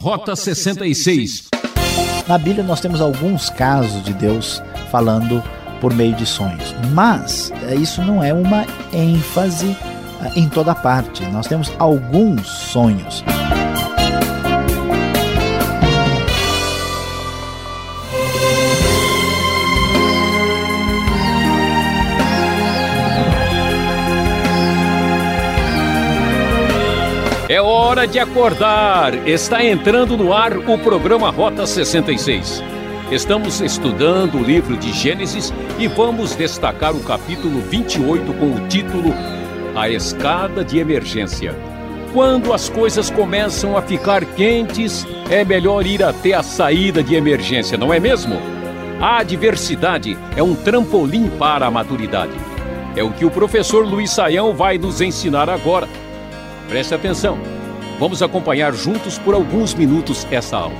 Rota 66. Na Bíblia nós temos alguns casos de Deus falando por meio de sonhos, mas eh, isso não é uma ênfase eh, em toda parte. Nós temos alguns sonhos. É hora de acordar! Está entrando no ar o programa Rota 66. Estamos estudando o livro de Gênesis e vamos destacar o capítulo 28 com o título A Escada de Emergência. Quando as coisas começam a ficar quentes, é melhor ir até a saída de emergência, não é mesmo? A adversidade é um trampolim para a maturidade. É o que o professor Luiz Saião vai nos ensinar agora. Preste atenção. Vamos acompanhar juntos por alguns minutos essa aula.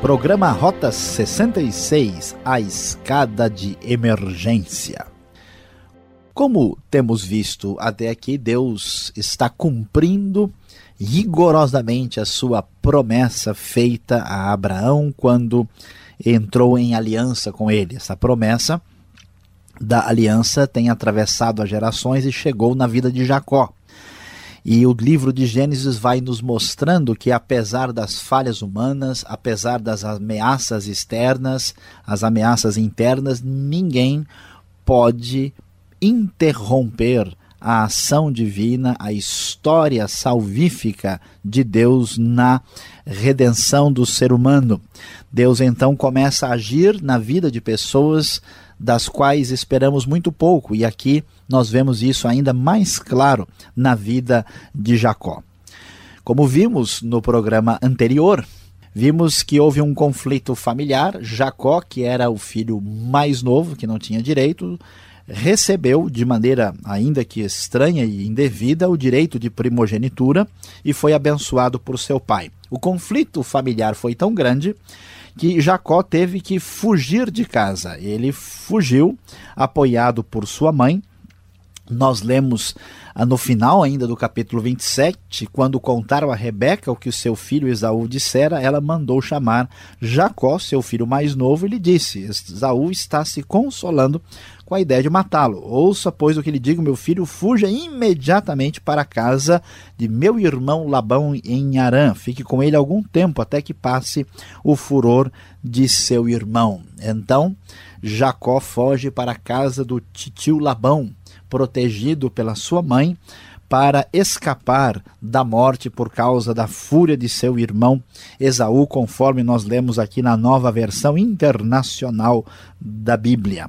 Programa Rota 66 A Escada de Emergência. Como temos visto até aqui, Deus está cumprindo rigorosamente a sua promessa feita a Abraão quando entrou em aliança com ele. Essa promessa da aliança tem atravessado as gerações e chegou na vida de Jacó. E o livro de Gênesis vai nos mostrando que, apesar das falhas humanas, apesar das ameaças externas, as ameaças internas, ninguém pode interromper a ação divina, a história salvífica de Deus na redenção do ser humano. Deus então começa a agir na vida de pessoas das quais esperamos muito pouco, e aqui nós vemos isso ainda mais claro na vida de Jacó. Como vimos no programa anterior, vimos que houve um conflito familiar. Jacó, que era o filho mais novo, que não tinha direito, recebeu de maneira ainda que estranha e indevida o direito de primogenitura e foi abençoado por seu pai. O conflito familiar foi tão grande que Jacó teve que fugir de casa. Ele fugiu, apoiado por sua mãe. Nós lemos ah, no final ainda do capítulo 27, quando contaram a Rebeca o que o seu filho Esaú dissera, ela mandou chamar Jacó, seu filho mais novo, e lhe disse: Esaú está se consolando com a ideia de matá-lo. Ouça, pois, o que lhe digo, meu filho, fuja imediatamente para a casa de meu irmão Labão em Arã. Fique com ele algum tempo, até que passe o furor de seu irmão. Então, Jacó foge para a casa do tio Labão, protegido pela sua mãe, para escapar da morte por causa da fúria de seu irmão Esaú, conforme nós lemos aqui na nova versão internacional da Bíblia.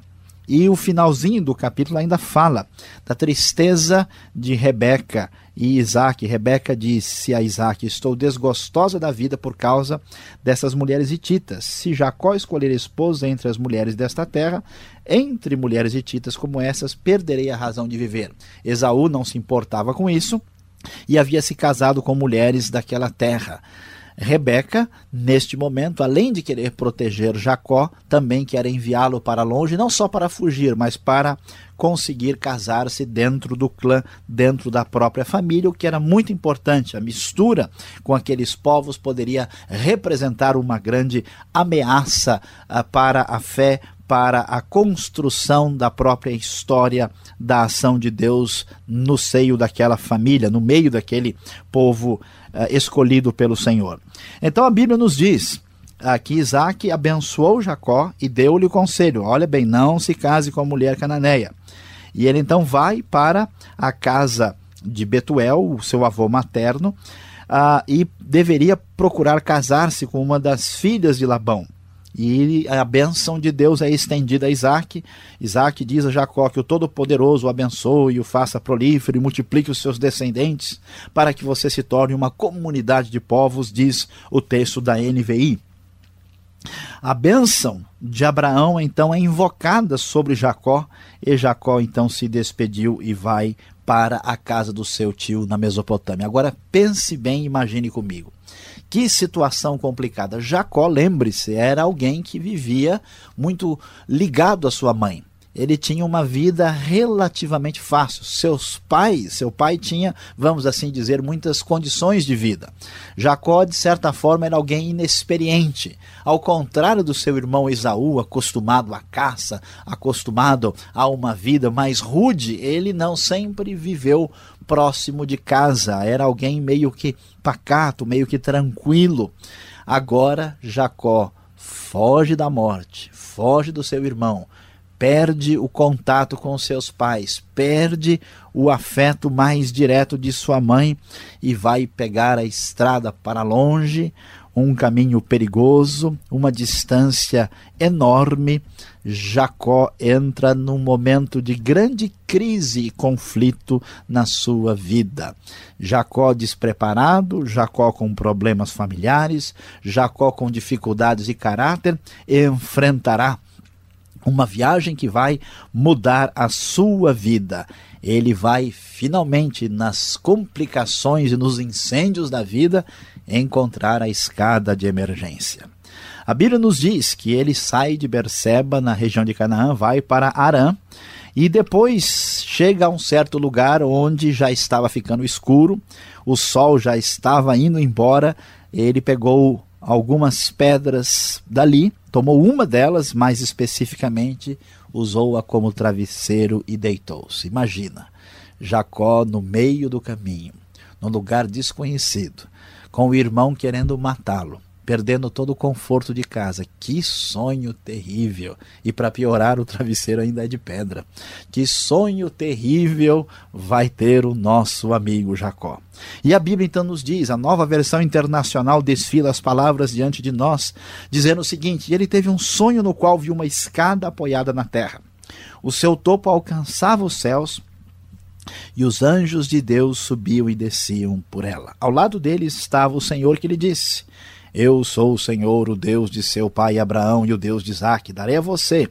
E o finalzinho do capítulo ainda fala da tristeza de Rebeca e Isaac. Rebeca disse a Isaac: Estou desgostosa da vida por causa dessas mulheres hititas. Se Jacó escolher esposa entre as mulheres desta terra, entre mulheres hititas como essas, perderei a razão de viver. Esaú não se importava com isso e havia se casado com mulheres daquela terra. Rebeca, neste momento, além de querer proteger Jacó, também quer enviá-lo para longe, não só para fugir, mas para conseguir casar-se dentro do clã, dentro da própria família, o que era muito importante. A mistura com aqueles povos poderia representar uma grande ameaça uh, para a fé, para a construção da própria história da ação de Deus no seio daquela família, no meio daquele povo uh, escolhido pelo Senhor. Então a Bíblia nos diz que Isaac abençoou Jacó e deu-lhe o conselho: olha bem, não se case com a mulher cananeia. E ele então vai para a casa de Betuel, o seu avô materno, uh, e deveria procurar casar-se com uma das filhas de Labão. E a bênção de Deus é estendida a Isaac. Isaac diz a Jacó que o Todo-Poderoso o abençoe, o faça prolífero e multiplique os seus descendentes, para que você se torne uma comunidade de povos, diz o texto da NVI. A bênção de Abraão então é invocada sobre Jacó, e Jacó então se despediu e vai para a casa do seu tio na Mesopotâmia. Agora pense bem, imagine comigo. Que situação complicada. Jacó, lembre-se, era alguém que vivia muito ligado à sua mãe. Ele tinha uma vida relativamente fácil. Seus pais, seu pai tinha, vamos assim dizer, muitas condições de vida. Jacó, de certa forma, era alguém inexperiente. Ao contrário do seu irmão Esaú, acostumado à caça, acostumado a uma vida mais rude, ele não sempre viveu próximo de casa. Era alguém meio que pacato, meio que tranquilo. Agora, Jacó foge da morte, foge do seu irmão perde o contato com seus pais, perde o afeto mais direto de sua mãe e vai pegar a estrada para longe, um caminho perigoso, uma distância enorme. Jacó entra num momento de grande crise e conflito na sua vida. Jacó despreparado, Jacó com problemas familiares, Jacó com dificuldades de caráter, enfrentará uma viagem que vai mudar a sua vida. Ele vai finalmente, nas complicações e nos incêndios da vida, encontrar a escada de emergência. A Bíblia nos diz que ele sai de Berseba, na região de Canaã, vai para Arã e depois chega a um certo lugar onde já estava ficando escuro, o sol já estava indo embora. Ele pegou algumas pedras dali, tomou uma delas, mais especificamente, usou-a como travesseiro e deitou-se. Imagina, Jacó no meio do caminho, num lugar desconhecido, com o irmão querendo matá-lo perdendo todo o conforto de casa. Que sonho terrível! E para piorar, o travesseiro ainda é de pedra. Que sonho terrível vai ter o nosso amigo Jacó. E a Bíblia então nos diz, a nova versão internacional desfila as palavras diante de nós, dizendo o seguinte: ele teve um sonho no qual viu uma escada apoiada na terra. O seu topo alcançava os céus e os anjos de Deus subiam e desciam por ela. Ao lado dele estava o Senhor que lhe disse: eu sou o Senhor, o Deus de seu pai Abraão e o Deus de Isaac. Darei a você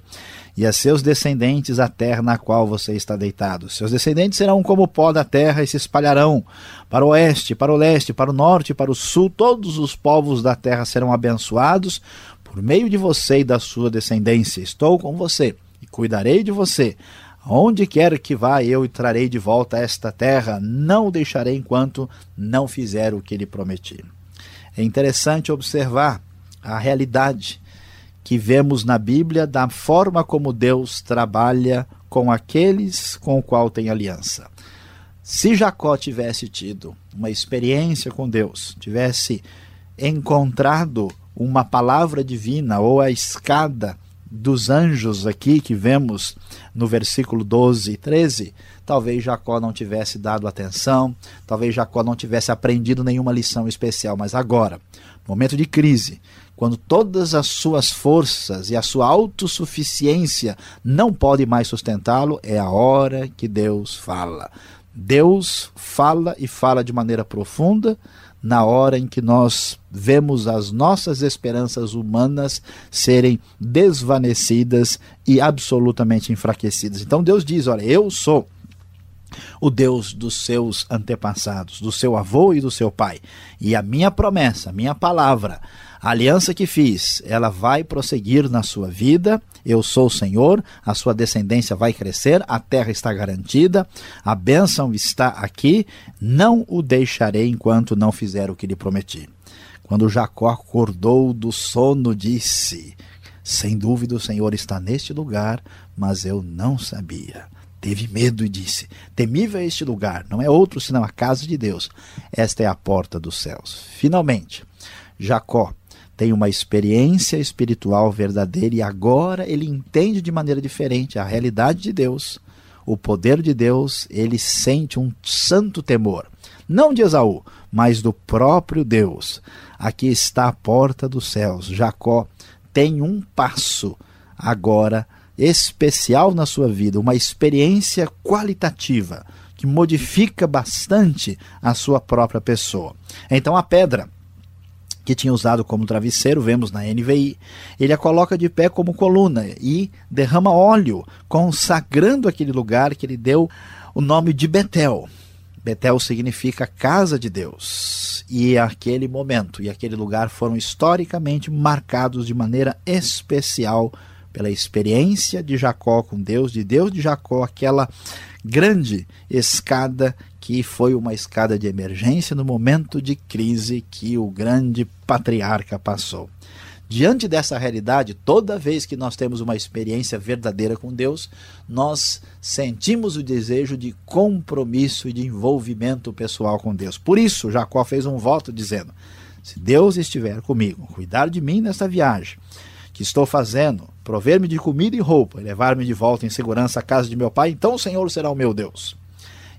e a seus descendentes a terra na qual você está deitado. Seus descendentes serão como o pó da terra e se espalharão para o oeste, para o leste, para o norte, para o sul. Todos os povos da terra serão abençoados por meio de você e da sua descendência. Estou com você e cuidarei de você. Onde quer que vá, eu trarei de volta esta terra. Não o deixarei enquanto não fizer o que lhe prometi. É interessante observar a realidade que vemos na Bíblia da forma como Deus trabalha com aqueles com o qual tem aliança. Se Jacó tivesse tido uma experiência com Deus, tivesse encontrado uma palavra divina ou a escada dos anjos aqui que vemos no versículo 12 e 13, talvez Jacó não tivesse dado atenção, talvez Jacó não tivesse aprendido nenhuma lição especial, mas agora, momento de crise, quando todas as suas forças e a sua autossuficiência não podem mais sustentá-lo, é a hora que Deus fala. Deus fala e fala de maneira profunda, na hora em que nós vemos as nossas esperanças humanas serem desvanecidas e absolutamente enfraquecidas. Então Deus diz: Olha, eu sou o Deus dos seus antepassados, do seu avô e do seu pai. E a minha promessa, a minha palavra, a aliança que fiz, ela vai prosseguir na sua vida. Eu sou o Senhor, a sua descendência vai crescer, a terra está garantida, a bênção está aqui. Não o deixarei enquanto não fizer o que lhe prometi. Quando Jacó acordou do sono, disse: Sem dúvida o Senhor está neste lugar, mas eu não sabia teve medo e disse: Temível é este lugar, não é outro senão a casa de Deus. Esta é a porta dos céus. Finalmente, Jacó tem uma experiência espiritual verdadeira e agora ele entende de maneira diferente a realidade de Deus, o poder de Deus, ele sente um santo temor, não de Esaú, mas do próprio Deus. Aqui está a porta dos céus. Jacó tem um passo agora especial na sua vida, uma experiência qualitativa que modifica bastante a sua própria pessoa. Então a pedra que tinha usado como travesseiro, vemos na NVI, ele a coloca de pé como coluna e derrama óleo, consagrando aquele lugar que ele deu o nome de Betel. Betel significa casa de Deus. E aquele momento e aquele lugar foram historicamente marcados de maneira especial pela experiência de Jacó com Deus, de Deus de Jacó, aquela grande escada que foi uma escada de emergência no momento de crise que o grande patriarca passou. Diante dessa realidade, toda vez que nós temos uma experiência verdadeira com Deus, nós sentimos o desejo de compromisso e de envolvimento pessoal com Deus. Por isso, Jacó fez um voto dizendo: Se Deus estiver comigo, cuidar de mim nesta viagem que estou fazendo, prover-me de comida e roupa levar-me de volta em segurança à casa de meu pai, então o Senhor será o meu Deus.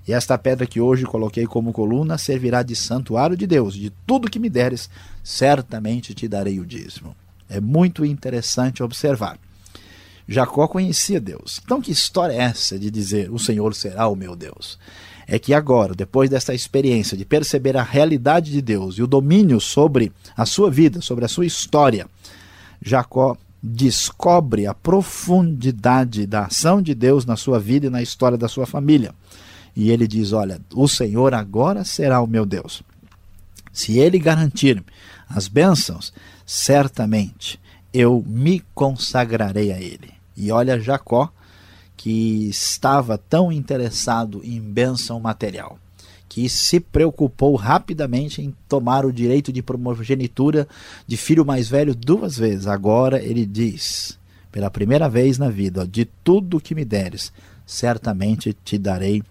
E esta pedra que hoje coloquei como coluna servirá de santuário de Deus. De tudo que me deres, certamente te darei o dízimo. É muito interessante observar. Jacó conhecia Deus. Então, que história é essa de dizer o Senhor será o meu Deus? É que agora, depois dessa experiência de perceber a realidade de Deus e o domínio sobre a sua vida, sobre a sua história, Jacó descobre a profundidade da ação de Deus na sua vida e na história da sua família. E ele diz: Olha, o Senhor agora será o meu Deus. Se ele garantir as bênçãos, certamente eu me consagrarei a ele. E olha Jacó, que estava tão interessado em bênção material, que se preocupou rapidamente em tomar o direito de primogenitura de filho mais velho duas vezes. Agora ele diz, pela primeira vez na vida, de tudo que me deres, certamente te darei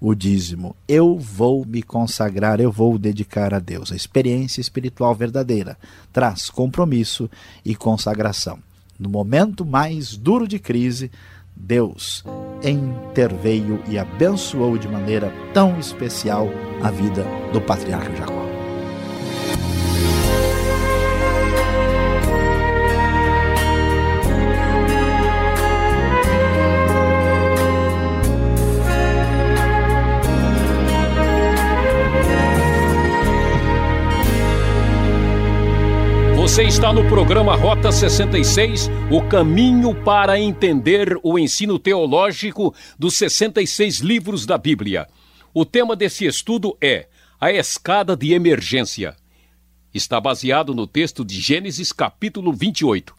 o dízimo. Eu vou me consagrar, eu vou dedicar a Deus. A experiência espiritual verdadeira traz compromisso e consagração. No momento mais duro de crise, Deus interveio e abençoou de maneira tão especial a vida do patriarca Jacó. Está no programa Rota 66, o caminho para entender o ensino teológico dos 66 livros da Bíblia. O tema desse estudo é a escada de emergência. Está baseado no texto de Gênesis, capítulo 28.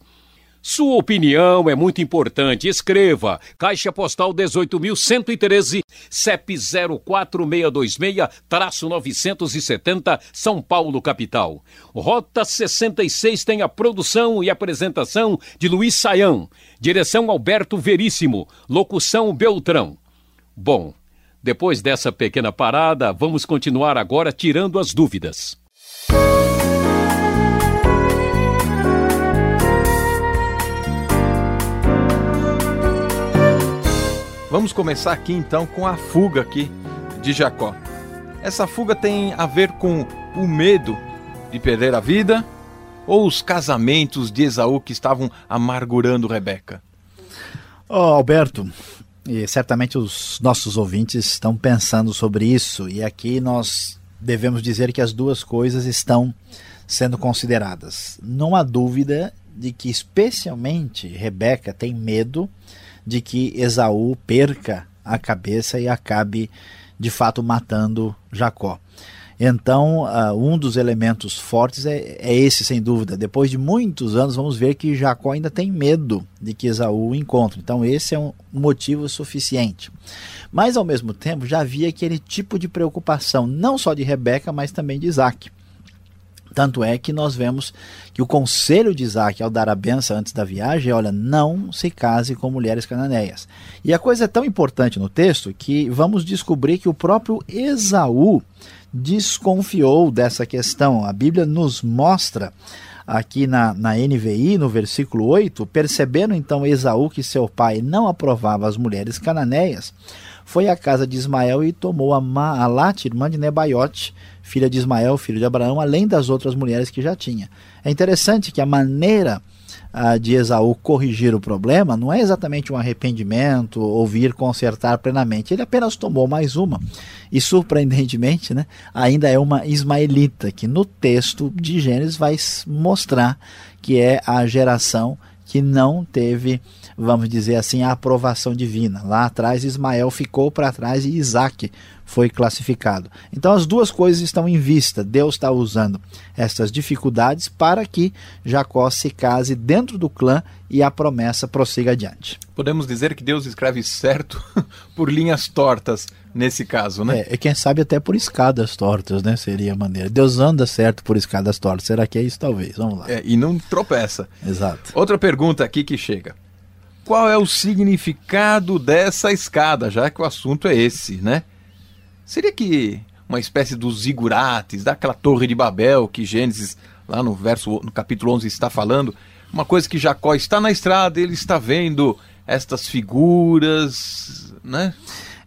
Sua opinião é muito importante. Escreva. Caixa Postal 18.113, CEP 04626-970, São Paulo, capital. Rota 66 tem a produção e apresentação de Luiz Saião. Direção Alberto Veríssimo. Locução Beltrão. Bom, depois dessa pequena parada, vamos continuar agora tirando as dúvidas. Vamos começar aqui então com a fuga aqui de Jacó. Essa fuga tem a ver com o medo de perder a vida ou os casamentos de Esaú que estavam amargurando Rebeca? Oh, Alberto, e certamente os nossos ouvintes estão pensando sobre isso, e aqui nós devemos dizer que as duas coisas estão sendo consideradas. Não há dúvida de que, especialmente, Rebeca tem medo de que Esaú perca a cabeça e acabe de fato matando Jacó. Então, uh, um dos elementos fortes é, é, esse, sem dúvida. Depois de muitos anos, vamos ver que Jacó ainda tem medo de que Esaú o encontre. Então, esse é um motivo suficiente. Mas, ao mesmo tempo, já havia aquele tipo de preocupação, não só de Rebeca, mas também de Isaac. Tanto é que nós vemos que o conselho de Isaac ao dar a benção antes da viagem é: olha, não se case com mulheres cananeias. E a coisa é tão importante no texto que vamos descobrir que o próprio Esaú desconfiou dessa questão. A Bíblia nos mostra aqui na, na NVI, no versículo 8, percebendo então Esaú que seu pai não aprovava as mulheres cananeias, foi à casa de Ismael e tomou a Maalat, irmã de Nebaiote, filha de Ismael, filho de Abraão, além das outras mulheres que já tinha. É interessante que a maneira de Esaú corrigir o problema não é exatamente um arrependimento ou vir consertar plenamente. Ele apenas tomou mais uma. E surpreendentemente, né, ainda é uma ismaelita, que no texto de Gênesis vai mostrar que é a geração que não teve, vamos dizer assim, a aprovação divina. Lá atrás, Ismael ficou para trás e Isaac foi classificado. Então as duas coisas estão em vista. Deus está usando essas dificuldades para que Jacó se case dentro do clã e a promessa prossiga adiante. Podemos dizer que Deus escreve certo por linhas tortas nesse caso, né? É, e quem sabe até por escadas tortas, né? Seria a maneira. Deus anda certo por escadas tortas. Será que é isso? Talvez. Vamos lá. É, e não tropeça. Exato. Outra pergunta aqui que chega. Qual é o significado dessa escada, já que o assunto é esse, né? Seria que uma espécie dos zigurates, daquela torre de Babel que Gênesis, lá no verso, no capítulo 11 está falando, uma coisa que Jacó está na estrada, ele está vendo estas figuras, né?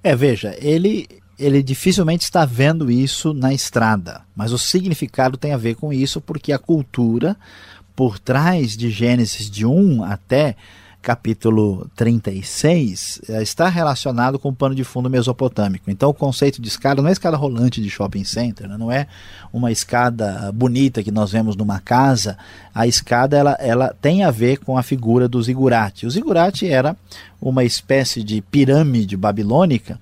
É, veja, ele ele dificilmente está vendo isso na estrada, mas o significado tem a ver com isso porque a cultura por trás de Gênesis de 1 até capítulo 36 eh, está relacionado com o pano de fundo mesopotâmico. Então o conceito de escada não é escada rolante de shopping center, né? não é uma escada bonita que nós vemos numa casa. A escada ela, ela tem a ver com a figura do zigurate. O zigurate era uma espécie de pirâmide babilônica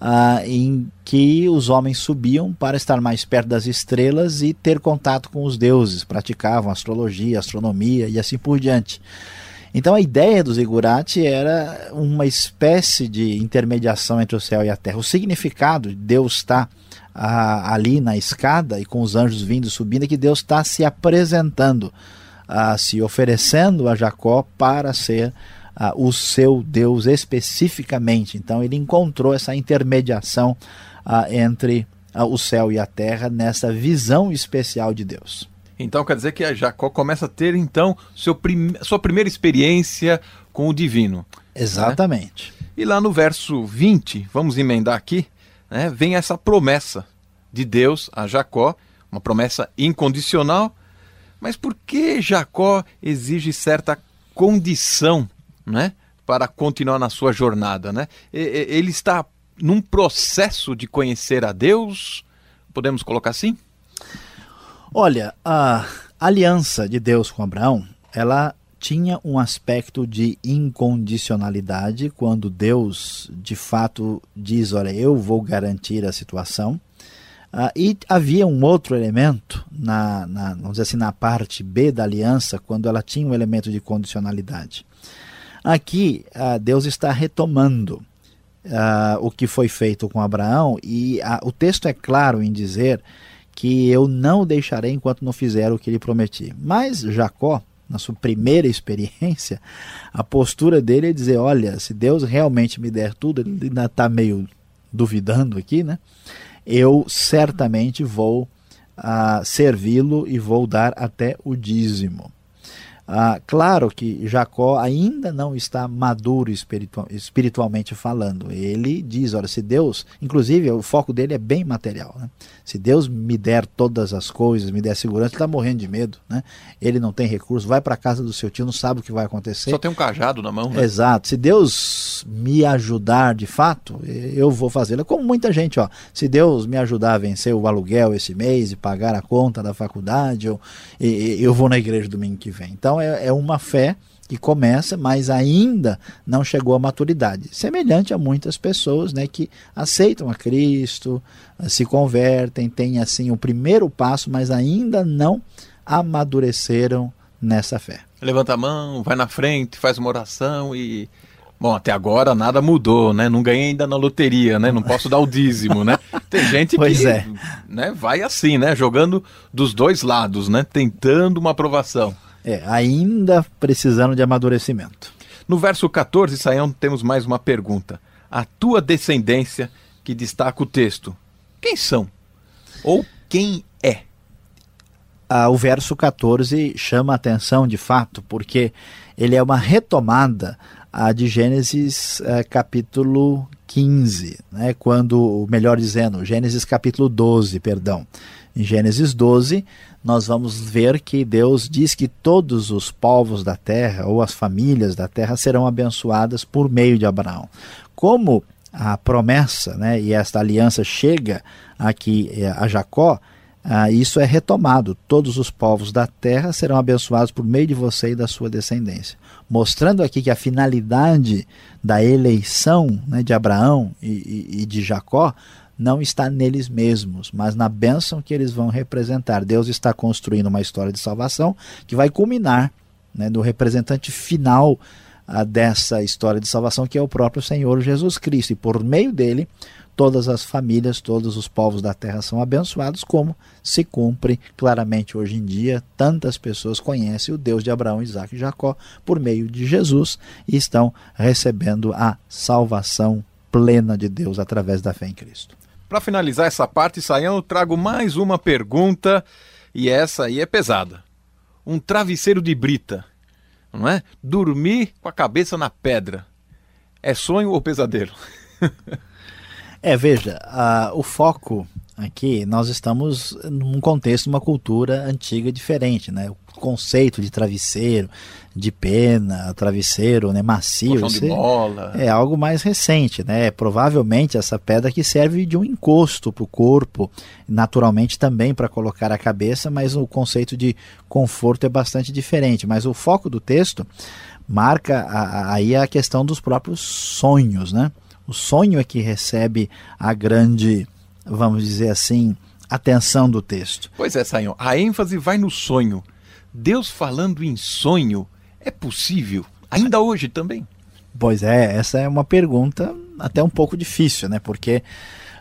ah, em que os homens subiam para estar mais perto das estrelas e ter contato com os deuses, praticavam astrologia, astronomia e assim por diante. Então a ideia do zigurate era uma espécie de intermediação entre o céu e a terra. O significado de Deus estar ah, ali na escada e com os anjos vindo subindo é que Deus está se apresentando, se oferecendo a Jacó para ser o seu Deus especificamente. Então ele encontrou essa intermediação entre o céu e a terra nessa visão especial de Deus. Então quer dizer que a Jacó começa a ter então prim... sua primeira experiência com o divino. Exatamente. Né? E lá no verso 20, vamos emendar aqui, né, vem essa promessa de Deus a Jacó, uma promessa incondicional. Mas por que Jacó exige certa condição né, para continuar na sua jornada? Né? Ele está num processo de conhecer a Deus, podemos colocar assim? Olha, a aliança de Deus com Abraão, ela tinha um aspecto de incondicionalidade quando Deus de fato diz, olha, eu vou garantir a situação. Uh, e havia um outro elemento na, na, vamos dizer assim, na parte B da aliança, quando ela tinha um elemento de condicionalidade. Aqui, uh, Deus está retomando uh, o que foi feito com Abraão, e o texto é claro em dizer que eu não o deixarei enquanto não fizer o que lhe prometi. Mas Jacó, na sua primeira experiência, a postura dele é dizer: olha, se Deus realmente me der tudo, ele ainda está meio duvidando aqui, né? Eu certamente vou uh, servi-lo e vou dar até o dízimo. Ah, claro que Jacó ainda não está maduro espiritual, espiritualmente falando. Ele diz: olha, se Deus, inclusive o foco dele é bem material. Né? Se Deus me der todas as coisas, me der segurança, ele está morrendo de medo. Né? Ele não tem recurso, vai para a casa do seu tio, não sabe o que vai acontecer. Só tem um cajado na mão. Né? Exato. Se Deus me ajudar de fato, eu vou fazê-lo. É como muita gente, ó. Se Deus me ajudar a vencer o aluguel esse mês e pagar a conta da faculdade, eu, eu vou na igreja domingo que vem. Então, então é, é uma fé que começa, mas ainda não chegou à maturidade. Semelhante a muitas pessoas né, que aceitam a Cristo, se convertem, têm assim o primeiro passo, mas ainda não amadureceram nessa fé. Levanta a mão, vai na frente, faz uma oração e. Bom, até agora nada mudou, né? Não ganhei ainda na loteria, né? Não posso dar o dízimo, né? Tem gente pois que é. né, vai assim, né? Jogando dos dois lados, né? Tentando uma aprovação. É, ainda precisando de amadurecimento. No verso 14, Saião, temos mais uma pergunta. A tua descendência, que destaca o texto, quem são? Ou quem é? Ah, o verso 14 chama a atenção de fato, porque ele é uma retomada ah, de Gênesis ah, capítulo 15, né, quando, melhor dizendo, Gênesis capítulo 12, perdão. Em Gênesis 12, nós vamos ver que Deus diz que todos os povos da terra ou as famílias da terra serão abençoadas por meio de Abraão. Como a promessa né, e esta aliança chega aqui eh, a Jacó, ah, isso é retomado. Todos os povos da terra serão abençoados por meio de você e da sua descendência. Mostrando aqui que a finalidade da eleição né, de Abraão e, e, e de Jacó não está neles mesmos, mas na bênção que eles vão representar. Deus está construindo uma história de salvação que vai culminar né, no representante final ah, dessa história de salvação, que é o próprio Senhor Jesus Cristo. E por meio dele, todas as famílias, todos os povos da terra são abençoados, como se cumpre claramente hoje em dia. Tantas pessoas conhecem o Deus de Abraão, Isaac e Jacó por meio de Jesus e estão recebendo a salvação plena de Deus através da fé em Cristo. Para finalizar essa parte, Saião, eu trago mais uma pergunta e essa aí é pesada. Um travesseiro de brita, não é? Dormir com a cabeça na pedra. É sonho ou pesadelo? É, veja, o foco aqui, nós estamos num contexto, uma cultura antiga diferente, né? O conceito de travesseiro, de pena, travesseiro né, macio, de bola. é algo mais recente, né? Provavelmente essa pedra que serve de um encosto para o corpo, naturalmente também para colocar a cabeça, mas o conceito de conforto é bastante diferente. Mas o foco do texto marca aí a questão dos próprios sonhos, né? O sonho é que recebe a grande, vamos dizer assim, atenção do texto. Pois é, Sayão, a ênfase vai no sonho. Deus falando em sonho é possível? Ainda hoje também? Pois é, essa é uma pergunta até um pouco difícil, né? Porque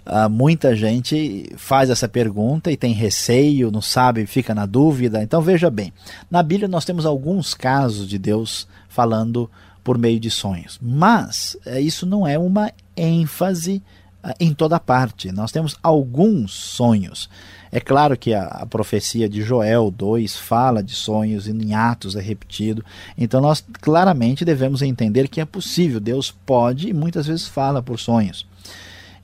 uh, muita gente faz essa pergunta e tem receio, não sabe, fica na dúvida. Então veja bem, na Bíblia nós temos alguns casos de Deus falando por meio de sonhos. Mas é, isso não é uma ênfase é, em toda parte. Nós temos alguns sonhos. É claro que a, a, profecia de Joel 2 fala de sonhos e em Atos é repetido. Então nós claramente devemos entender que é possível. Deus pode e muitas vezes fala por sonhos.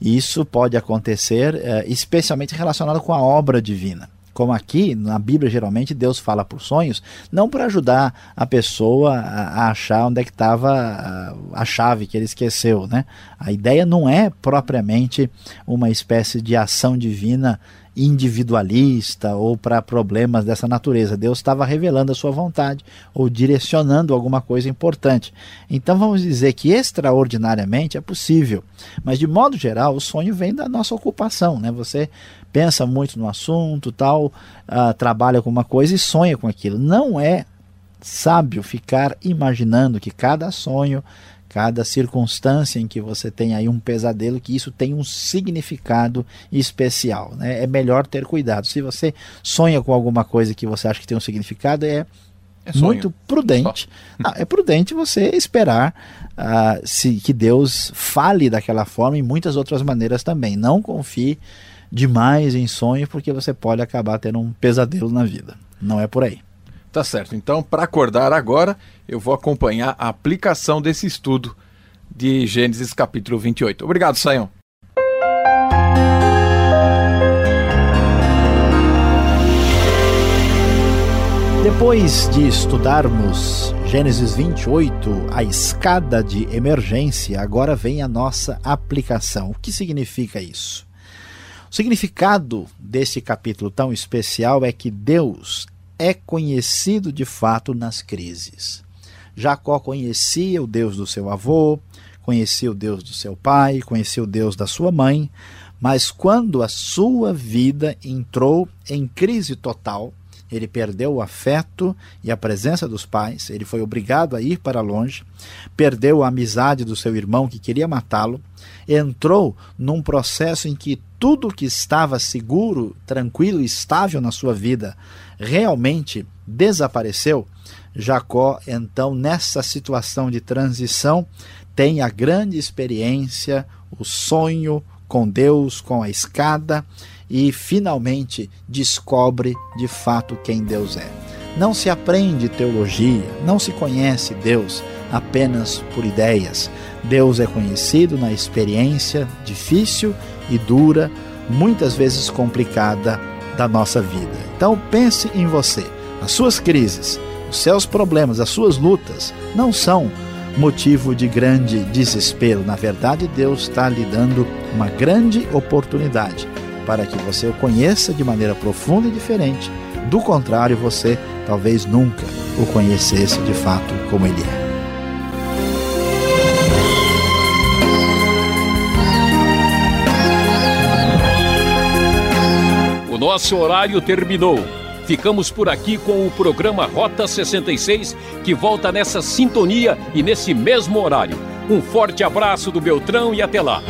Isso pode acontecer é, especialmente relacionado com a obra divina como aqui na Bíblia geralmente Deus fala por sonhos, não para ajudar a pessoa a, achar onde é que estava a, a, chave que ele esqueceu, né? A ideia não é propriamente uma espécie de ação divina individualista ou para problemas dessa natureza. Deus estava revelando a sua vontade ou direcionando alguma coisa importante. Então vamos dizer que extraordinariamente é possível, mas de modo geral o sonho vem da nossa ocupação, né? Você pensa muito no assunto, tal, uh, trabalha com uma coisa e sonha com aquilo. Não é sábio ficar imaginando que cada sonho, cada circunstância em que você tem aí um pesadelo, que isso tem um significado especial. Né? É melhor ter cuidado. Se você sonha com alguma coisa que você acha que tem um significado, é é muito prudente. Não, é prudente você esperar uh, se, que Deus fale daquela forma e muitas outras maneiras também. Não confie demais em sonho, porque você pode acabar tendo um pesadelo na vida. Não é por aí. Tá certo. Então, para acordar agora, eu vou acompanhar a aplicação desse estudo de Gênesis capítulo 28. Obrigado, Sayão. Depois de estudarmos Gênesis 28, a escada de emergência, agora vem a nossa aplicação. O que significa isso? O significado desse capítulo tão especial é que Deus é conhecido de fato nas crises. Jacó conhecia o Deus do seu avô, conhecia o Deus do seu pai, conhecia o Deus da sua mãe, mas quando a sua vida entrou em crise total, ele perdeu o afeto e a presença dos pais, ele foi obrigado a ir para longe, perdeu a amizade do seu irmão que queria matá-lo, entrou num processo em que tudo que estava seguro, tranquilo e estável na sua vida realmente desapareceu. Jacó, então, nessa situação de transição, tem a grande experiência, o sonho com Deus, com a escada e finalmente descobre de fato quem Deus é. Não se aprende teologia, não se conhece Deus apenas por ideias. Deus é conhecido na experiência difícil e dura, muitas vezes complicada da nossa vida. Então pense em você. As suas crises, os seus problemas, as suas lutas não são motivo de grande desespero. Na verdade, Deus está lhe dando uma grande oportunidade para que você o conheça de maneira profunda e diferente. Do contrário, você talvez nunca o conhecesse de fato como ele é. Nosso horário terminou. Ficamos por aqui com o programa Rota 66, que volta nessa sintonia e nesse mesmo horário. Um forte abraço do Beltrão e até lá.